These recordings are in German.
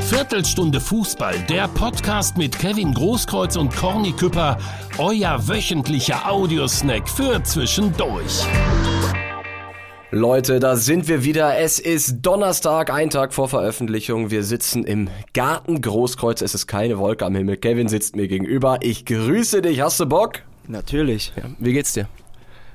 Viertelstunde Fußball, der Podcast mit Kevin Großkreuz und Corny Küpper, euer wöchentlicher Audiosnack für zwischendurch. Leute, da sind wir wieder. Es ist Donnerstag, ein Tag vor Veröffentlichung. Wir sitzen im Garten Großkreuz. Es ist keine Wolke am Himmel. Kevin sitzt mir gegenüber. Ich grüße dich. Hast du Bock? Natürlich. Ja. Wie geht's dir?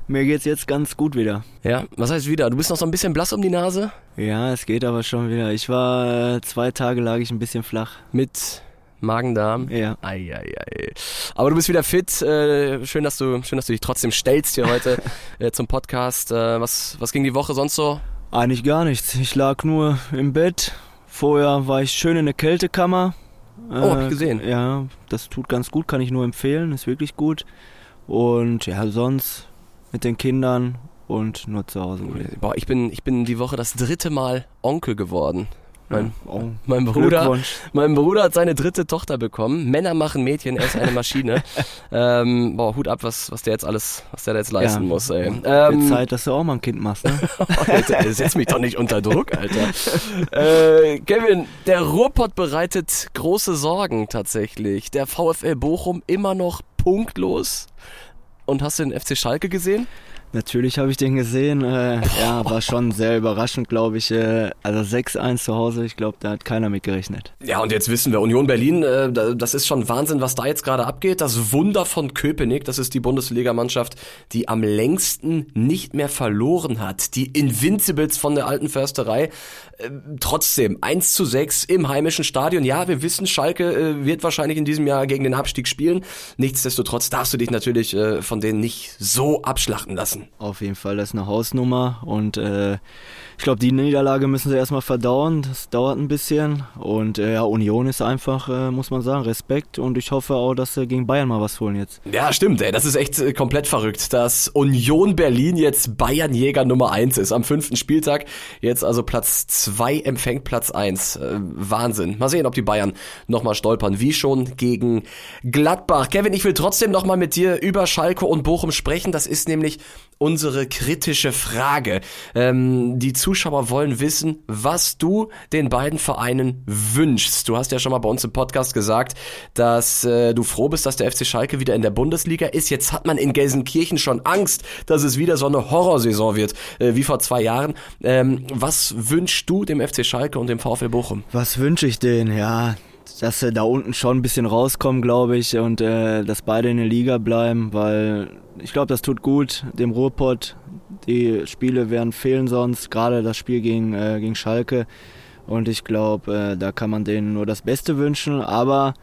Mir geht's jetzt ganz gut wieder. Ja, was heißt wieder? Du bist noch so ein bisschen blass um die Nase? Ja, es geht aber schon wieder. Ich war äh, zwei Tage lag ich ein bisschen flach. Mit Magen-Darm? Ja. Ei, ei, ei. Aber du bist wieder fit. Äh, schön, dass du, schön, dass du dich trotzdem stellst hier heute äh, zum Podcast. Äh, was, was ging die Woche sonst so? Eigentlich gar nichts. Ich lag nur im Bett. Vorher war ich schön in der Kältekammer. Oh, hab ich gesehen. Ja, das tut ganz gut, kann ich nur empfehlen. Ist wirklich gut. Und ja, sonst mit den Kindern und nur zu Hause. Boah, ich bin, ich bin die Woche das dritte Mal Onkel geworden. Mein, oh, mein, Bruder, mein Bruder hat seine dritte Tochter bekommen. Männer machen Mädchen, er ist eine Maschine. ähm, boah, Hut ab, was, was der jetzt alles, was der jetzt leisten ja, muss, ey. Ähm, Zeit, dass du auch mal ein Kind machst, ne? Alter, setz mich doch nicht unter Druck, Alter. äh, Kevin, der Ruhrpott bereitet große Sorgen tatsächlich. Der VfL Bochum immer noch punktlos. Und hast du den FC Schalke gesehen? Natürlich habe ich den gesehen. Äh, ja, war schon sehr überraschend, glaube ich. Äh, also 6-1 zu Hause, ich glaube, da hat keiner mit gerechnet. Ja, und jetzt wissen wir, Union Berlin, äh, das ist schon Wahnsinn, was da jetzt gerade abgeht. Das Wunder von Köpenick, das ist die Bundesligamannschaft, die am längsten nicht mehr verloren hat. Die Invincibles von der alten Försterei. Äh, trotzdem, 1 zu 6 im heimischen Stadion. Ja, wir wissen, Schalke äh, wird wahrscheinlich in diesem Jahr gegen den Abstieg spielen. Nichtsdestotrotz darfst du dich natürlich äh, von denen nicht so abschlachten lassen lassen. Auf jeden Fall, das ist eine Hausnummer und äh, ich glaube, die Niederlage müssen sie erstmal verdauen. Das dauert ein bisschen. Und äh, ja, Union ist einfach, äh, muss man sagen, Respekt. Und ich hoffe auch, dass sie gegen Bayern mal was holen jetzt. Ja, stimmt, ey. Das ist echt äh, komplett verrückt, dass Union Berlin jetzt Bayernjäger Nummer 1 ist. Am fünften Spieltag. Jetzt also Platz 2 empfängt Platz 1. Äh, Wahnsinn. Mal sehen, ob die Bayern nochmal stolpern. Wie schon gegen Gladbach. Kevin, ich will trotzdem nochmal mit dir über Schalke und Bochum sprechen. Das ist nämlich unsere kritische Frage. Ähm, die Zuschauer wollen wissen, was du den beiden Vereinen wünschst. Du hast ja schon mal bei uns im Podcast gesagt, dass äh, du froh bist, dass der FC Schalke wieder in der Bundesliga ist. Jetzt hat man in Gelsenkirchen schon Angst, dass es wieder so eine Horrorsaison wird, äh, wie vor zwei Jahren. Ähm, was wünschst du dem FC Schalke und dem VfL Bochum? Was wünsche ich denen? Ja, dass sie da unten schon ein bisschen rauskommen, glaube ich, und äh, dass beide in der Liga bleiben, weil ich glaube, das tut gut dem Ruhrpott. Die Spiele werden fehlen sonst, gerade das Spiel gegen, äh, gegen Schalke. Und ich glaube, äh, da kann man denen nur das Beste wünschen, aber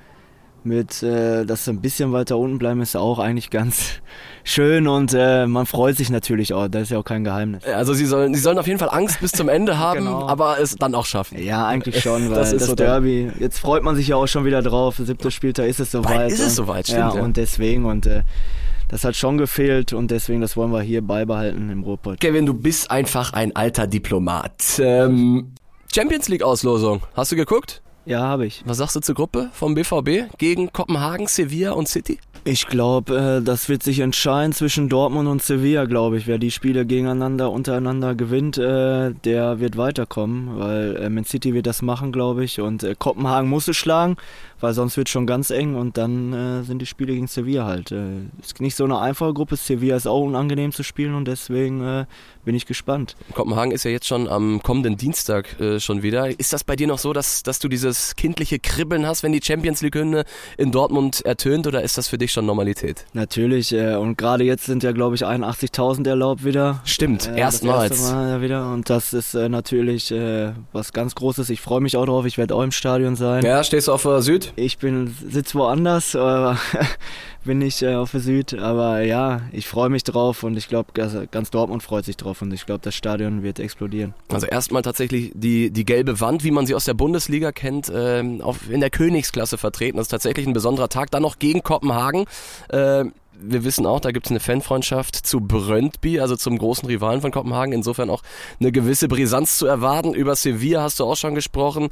mit, äh, dass sie ein bisschen weiter unten bleiben, ist auch eigentlich ganz schön und äh, man freut sich natürlich auch. Das ist ja auch kein Geheimnis. Also sie sollen, sie sollen auf jeden Fall Angst bis zum Ende haben, genau. aber es dann auch schaffen. Ja, eigentlich schon, weil das, ist das so Derby. Jetzt freut man sich ja auch schon wieder drauf. Siebter Spieltag ist es soweit. Ist es soweit, stimmt. Ja, ja. und deswegen und äh, das hat schon gefehlt und deswegen, das wollen wir hier beibehalten im Ruhrpott. Kevin, du bist einfach ein alter Diplomat. Ähm, Champions League Auslosung, hast du geguckt? Ja, habe ich. Was sagst du zur Gruppe vom BVB gegen Kopenhagen, Sevilla und City? Ich glaube, äh, das wird sich entscheiden zwischen Dortmund und Sevilla, glaube ich. Wer die Spiele gegeneinander, untereinander gewinnt, äh, der wird weiterkommen, weil äh, Man City wird das machen, glaube ich. Und äh, Kopenhagen muss es schlagen, weil sonst wird es schon ganz eng und dann äh, sind die Spiele gegen Sevilla halt. Äh, ist nicht so eine einfache Gruppe. Sevilla ist auch unangenehm zu spielen und deswegen äh, bin ich gespannt. Kopenhagen ist ja jetzt schon am kommenden Dienstag äh, schon wieder. Ist das bei dir noch so, dass, dass du dieses kindliche Kribbeln hast, wenn die Champions League-Hymne in Dortmund ertönt oder ist das für dich schon Normalität? Natürlich äh, und gerade jetzt sind ja glaube ich 81.000 erlaubt wieder. Stimmt, äh, erstmals. Das erste Mal wieder und das ist äh, natürlich äh, was ganz Großes. Ich freue mich auch drauf, ich werde auch im Stadion sein. Ja, stehst du auf der Süd? Ich bin sitz woanders, bin ich äh, auf der Süd. Aber ja, ich freue mich drauf und ich glaube, ganz Dortmund freut sich drauf und ich glaube, das Stadion wird explodieren. Also erstmal tatsächlich die, die gelbe Wand, wie man sie aus der Bundesliga kennt, ähm, auf, in der Königsklasse vertreten. Das ist tatsächlich ein besonderer Tag. Dann noch gegen Kopenhagen. Äh, wir wissen auch, da gibt es eine Fanfreundschaft zu Brøndby, also zum großen Rivalen von Kopenhagen. Insofern auch eine gewisse Brisanz zu erwarten. Über Sevilla hast du auch schon gesprochen.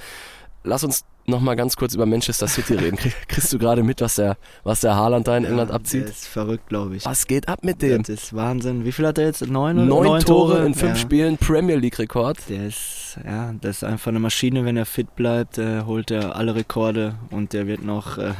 Lass uns nochmal ganz kurz über Manchester City reden. Kriegst du gerade mit, was der, was der Haaland da in England ja, abzieht? Der ist verrückt, glaube ich. Was geht ab mit dem? Das ist Wahnsinn. Wie viel hat er jetzt? Neun, Neun, Neun Tore, Tore in fünf ja. Spielen, Premier League Rekord. Der ist, ja, das ist einfach eine Maschine. Wenn er fit bleibt, äh, holt er alle Rekorde und der wird noch äh,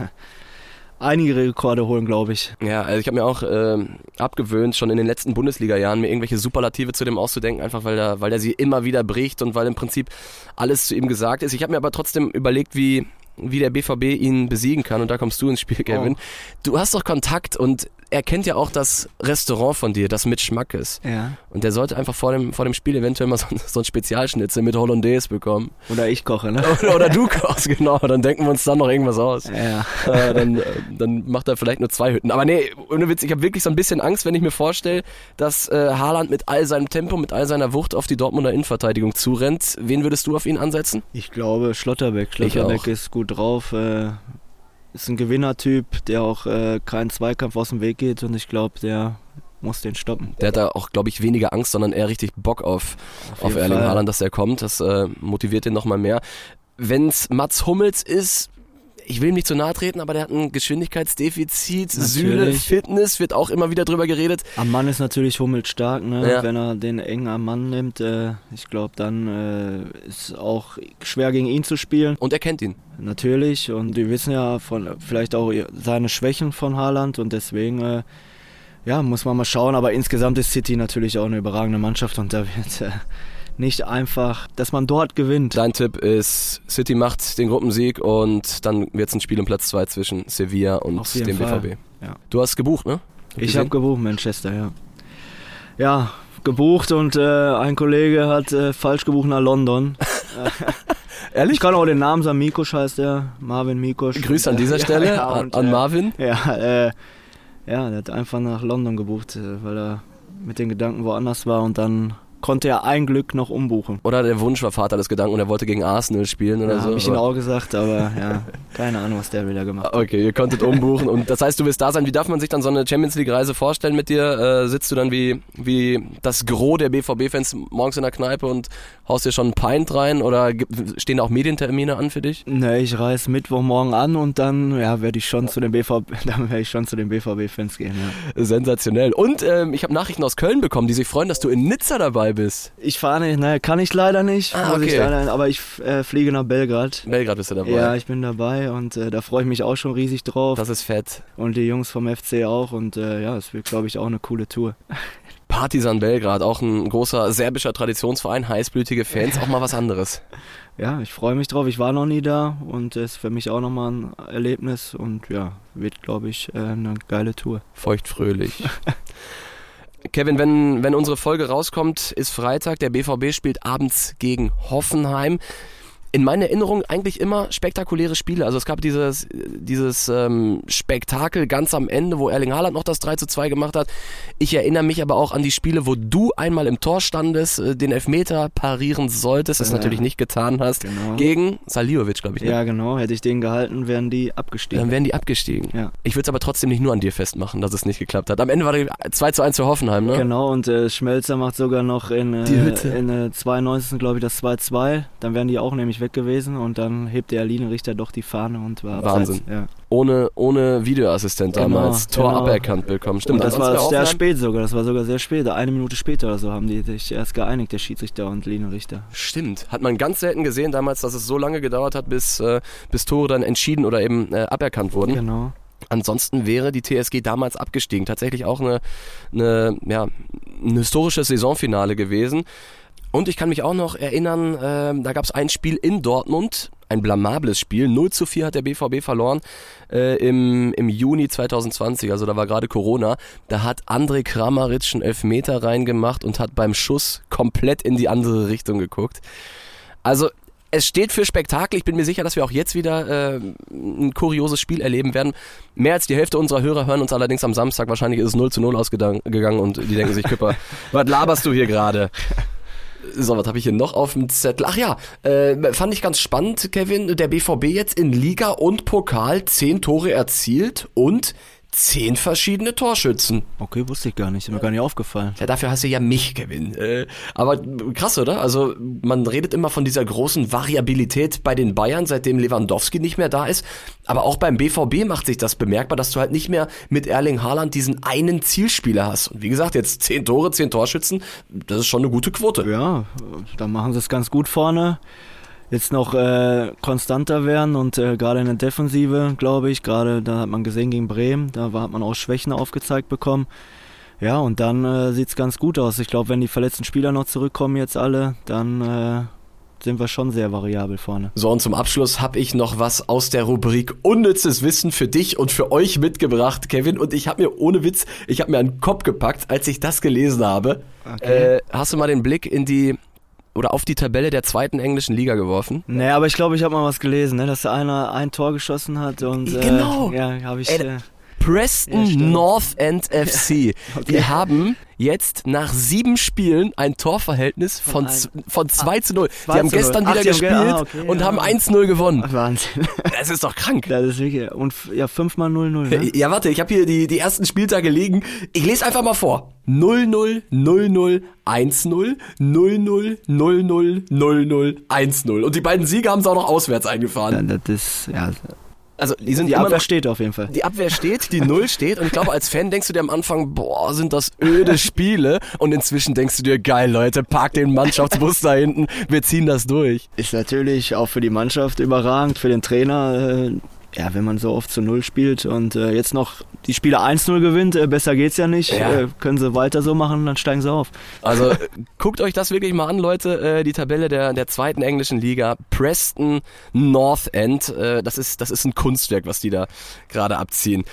einige Rekorde holen, glaube ich. Ja, also ich habe mir auch äh, abgewöhnt, schon in den letzten Bundesliga-Jahren mir irgendwelche Superlative zu dem auszudenken, einfach weil er, weil er sie immer wieder bricht und weil im Prinzip alles zu ihm gesagt ist. Ich habe mir aber trotzdem überlegt, wie wie der BVB ihn besiegen kann und da kommst du ins Spiel, Kevin. Oh. Du hast doch Kontakt und er kennt ja auch das Restaurant von dir, das mit Schmackes. Ja. Und der sollte einfach vor dem, vor dem Spiel eventuell mal so, so ein Spezialschnitzel mit Hollandaise bekommen. Oder ich koche, ne? Oder, oder du kochst, genau. Dann denken wir uns dann noch irgendwas aus. Ja. Äh, dann, dann macht er vielleicht nur zwei Hütten. Aber nee, ohne Witz, ich habe wirklich so ein bisschen Angst, wenn ich mir vorstelle, dass äh, Haaland mit all seinem Tempo, mit all seiner Wucht auf die Dortmunder Innenverteidigung zurennt. Wen würdest du auf ihn ansetzen? Ich glaube Schlotterbeck. Schlotterbeck ist gut drauf. Äh ist ein Gewinnertyp, der auch äh, keinen Zweikampf aus dem Weg geht und ich glaube, der muss den stoppen. Der hat da auch, glaube ich, weniger Angst, sondern eher richtig Bock auf, auf, auf Erling Haaland, dass er kommt. Das äh, motiviert ihn nochmal mehr. Wenn es Mats Hummels ist, ich will ihm nicht zu nahe treten, aber der hat ein Geschwindigkeitsdefizit. Natürlich. Süle, Fitness, wird auch immer wieder drüber geredet. Am Mann ist natürlich Hummels stark, ne? Ja. wenn er den eng am Mann nimmt. Äh, ich glaube, dann äh, ist auch schwer gegen ihn zu spielen. Und er kennt ihn. Natürlich. Und wir wissen ja von vielleicht auch seine Schwächen von Haaland und deswegen. Äh, ja, muss man mal schauen, aber insgesamt ist City natürlich auch eine überragende Mannschaft und da wird äh, nicht einfach, dass man dort gewinnt. Dein Tipp ist, City macht den Gruppensieg und dann wird es ein Spiel um Platz 2 zwischen Sevilla und dem Fall. BVB. Ja. Du hast gebucht, ne? Hab ich habe gebucht, Manchester, ja. Ja, gebucht und äh, ein Kollege hat äh, falsch gebucht nach London. Ehrlich? Ich kann auch den Namen sagen, Mikosch heißt er, Marvin Mikosch. Grüße an dieser Stelle ja, ja, und, an, Marvin. Ja, äh, ja, der hat einfach nach London gebucht, äh, weil er mit den Gedanken woanders war und dann konnte er ein Glück noch umbuchen. Oder der Wunsch war Vater des Gedanken und er wollte gegen Arsenal spielen oder ja, so. Habe ich ihm auch gesagt, aber ja, keine Ahnung, was der wieder gemacht hat. Okay, ihr konntet umbuchen und das heißt, du wirst da sein. Wie darf man sich dann so eine Champions League Reise vorstellen mit dir? Äh, sitzt du dann wie, wie das Gros der BVB-Fans morgens in der Kneipe und haust dir schon ein Pint rein oder stehen da auch Medientermine an für dich? Nee, ich reise Mittwochmorgen an und dann ja, werde ich schon zu den BVB, dann werde ich schon zu den BVB-Fans gehen. Ja. Sensationell. Und ähm, ich habe Nachrichten aus Köln bekommen, die sich freuen, dass du in Nizza dabei bist. Ich fahre nicht, ne, kann ich leider nicht. Ah, okay. ich leider, aber ich äh, fliege nach Belgrad. Belgrad bist du dabei. Ja, ich bin dabei und äh, da freue ich mich auch schon riesig drauf. Das ist fett. Und die Jungs vom FC auch und äh, ja, es wird, glaube ich, auch eine coole Tour. Partizan Belgrad, auch ein großer serbischer Traditionsverein, heißblütige Fans, auch mal was anderes. Ja, ich freue mich drauf. Ich war noch nie da und es ist für mich auch nochmal ein Erlebnis und ja, wird, glaube ich, äh, eine geile Tour. Feuchtfröhlich. Kevin, wenn, wenn unsere Folge rauskommt, ist Freitag. Der BVB spielt abends gegen Hoffenheim. In meiner Erinnerung eigentlich immer spektakuläre Spiele. Also es gab dieses, dieses ähm, Spektakel ganz am Ende, wo Erling Haaland noch das 3 zu 2 gemacht hat. Ich erinnere mich aber auch an die Spiele, wo du einmal im Tor standest, äh, den Elfmeter parieren solltest, das ja. natürlich nicht getan hast. Genau. Gegen Saliovic, glaube ich. Ne? Ja, genau. Hätte ich den gehalten, wären die abgestiegen. Dann wären die abgestiegen. Ja. Ich würde es aber trotzdem nicht nur an dir festmachen, dass es nicht geklappt hat. Am Ende war der 2 zu 1 für Hoffenheim, ne? Genau, und äh, Schmelzer macht sogar noch in, äh, in äh, 92. glaube ich das 2-2. Dann wären die auch nämlich weg gewesen und dann hebt der Linienrichter doch die Fahne und war Wahnsinn. Abseits, ja. Ohne, ohne Videoassistent Genau, damals. Tor genau. aberkannt bekommen. Stimmt, Und das war sehr spät sogar, das war sogar sehr spät. Eine Minute später oder so haben die sich erst geeinigt, der Schiedsrichter und Linienrichter. Stimmt. Hat man ganz selten gesehen damals, dass es so lange gedauert hat, bis, äh, bis Tore dann entschieden oder eben äh, aberkannt wurden. Genau. Ansonsten wäre die TSG damals abgestiegen. Tatsächlich auch eine, eine, ja, ein historisches Saisonfinale gewesen. Und ich kann mich auch noch erinnern, ähm, da gab es ein Spiel in Dortmund, ein blamables Spiel. 0 zu 4 hat der BVB verloren äh, im, im Juni 2020, also da war gerade Corona. Da hat André Kramaric einen Elfmeter reingemacht und hat beim Schuss komplett in die andere Richtung geguckt. Also es steht für Spektakel. Ich bin mir sicher, dass wir auch jetzt wieder äh, ein kurioses Spiel erleben werden. Mehr als die Hälfte unserer Hörer hören uns allerdings am Samstag. Wahrscheinlich ist es 0 zu 0 ausgegangen und die denken sich, Küpper, was laberst du hier gerade? So, was habe ich hier noch auf dem Zettel? Ach ja, äh, fand ich ganz spannend, Kevin. Der BVB jetzt in Liga und Pokal 10 Tore erzielt und zehn verschiedene Torschützen. Okay, wusste ich gar nicht. Ist mir gar nicht aufgefallen. Ja, dafür hast du ja mich gewinnen. Äh, aber krass, oder? Also man redet immer von dieser großen Variabilität bei den Bayern, seitdem Lewandowski nicht mehr da ist. Aber auch beim BVB macht sich das bemerkbar, dass du halt nicht mehr mit Erling Haaland diesen einen Zielspieler hast. Und wie gesagt, jetzt zehn Tore, zehn Torschützen, das ist schon eine gute Quote. Ja, da machen sie es ganz gut vorne jetzt noch äh, konstanter werden und äh, gerade in der Defensive, glaube ich, gerade da hat man gesehen gegen Bremen, da hat man auch Schwächen aufgezeigt bekommen. Ja, und dann äh, sieht es ganz gut aus. Ich glaube, wenn die verletzten Spieler noch zurückkommen jetzt alle, dann äh, sind wir schon sehr variabel vorne. So, und zum Abschluss habe ich noch was aus der Rubrik Unnützes Wissen für dich und für euch mitgebracht, Kevin. Und ich habe mir ohne Witz, ich habe mir einen Kopf gepackt, als ich das gelesen habe. Okay. Äh, hast du mal den Blick in die oder auf die Tabelle der zweiten englischen Liga geworfen. Nee, aber ich glaube, ich habe mal was gelesen, ne, dass einer ein Tor geschossen hat und genau. Äh, ja, habe ich. Ey, äh, Preston ja, North End FC. okay. Die haben jetzt nach sieben Spielen ein Torverhältnis von, von, von 2 zu 0. Die haben gestern Ach, wieder gespielt ah, okay, und ja. haben 1-0 gewonnen. Wahnsinn. Das ist doch krank. Das ist wirklich. Und ja, fünfmal 0-0. Ne? Ja, warte, ich habe hier die, die ersten Spieltage liegen. Ich lese einfach mal vor. 0-0, 0-0, 1-0, 0-0, 0-0, 0-0, 1-0. Und die beiden Siege haben sie auch noch auswärts eingefahren. Ja, das ist, ja, also die, sind die Abwehr noch, steht auf jeden Fall. Die Abwehr steht, die Null steht und ich glaube, als Fan denkst du dir am Anfang, boah, sind das öde Spiele und inzwischen denkst du dir, geil Leute, park den Mannschaftsbus da hinten, wir ziehen das durch. Ist natürlich auch für die Mannschaft überragend, für den Trainer. Ja, wenn man so oft zu Null spielt und äh, jetzt noch die Spiele 1-0 gewinnt, äh, besser geht's ja nicht. Ja. Äh, können sie weiter so machen, dann steigen sie auf. Also guckt euch das wirklich mal an, Leute. Äh, die Tabelle der, der zweiten englischen Liga. Preston North End. Äh, das, ist, das ist ein Kunstwerk, was die da gerade abziehen.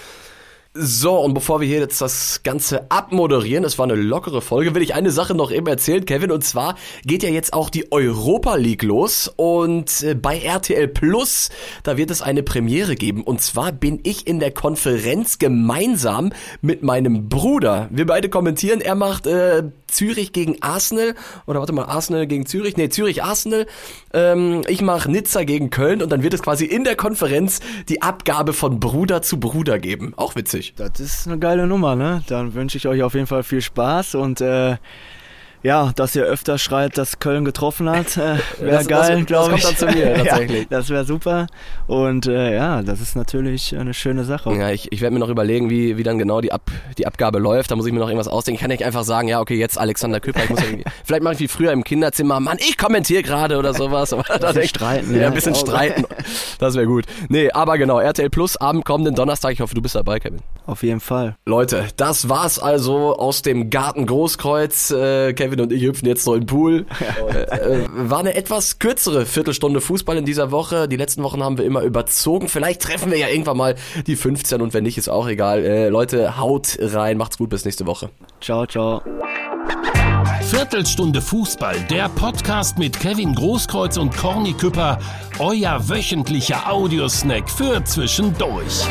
So, und bevor wir hier jetzt das Ganze abmoderieren, das war eine lockere Folge, will ich eine Sache noch eben erzählen, Kevin, und zwar geht ja jetzt auch die Europa League los. Und äh, bei RTL Plus, da wird es eine Premiere geben. Und zwar bin ich in der Konferenz gemeinsam mit meinem Bruder. Wir beide kommentieren, er macht äh, Zürich gegen Arsenal oder warte mal, Arsenal gegen Zürich, nee, Zürich Arsenal. Ähm, ich mache Nizza gegen Köln und dann wird es quasi in der Konferenz die Abgabe von Bruder zu Bruder geben. Auch witzig. Das ist eine geile Nummer, ne? Dann wünsche ich euch auf jeden Fall viel Spaß und äh, ja, dass ihr öfter schreit, dass Köln getroffen hat, äh, wäre geil, glaube ich. Das kommt dann zu mir, tatsächlich. ja, das wäre super. Und äh, ja, das ist natürlich eine schöne Sache. Ja, ich, ich werde mir noch überlegen, wie, wie dann genau die, Ab, die Abgabe läuft. Da muss ich mir noch irgendwas ausdenken. Ich kann nicht einfach sagen, ja, okay, jetzt Alexander Küpper. Ich muss vielleicht mache ich wie früher im Kinderzimmer, Mann, ich kommentiere gerade oder sowas. Aber da streiten. Ja, ein bisschen streiten. Das wäre gut. Nee, aber genau, RTL Plus am kommenden Donnerstag. Ich hoffe, du bist dabei, Kevin. Auf jeden Fall. Leute, das war's also aus dem Garten Großkreuz. Äh, Kevin und ich hüpfen jetzt noch in den Pool. äh, war eine etwas kürzere Viertelstunde Fußball in dieser Woche. Die letzten Wochen haben wir immer überzogen. Vielleicht treffen wir ja irgendwann mal die 15 und wenn nicht, ist auch egal. Äh, Leute, haut rein. Macht's gut, bis nächste Woche. Ciao, ciao. Viertelstunde Fußball, der Podcast mit Kevin Großkreuz und Corny Küpper, euer wöchentlicher Audiosnack für zwischendurch.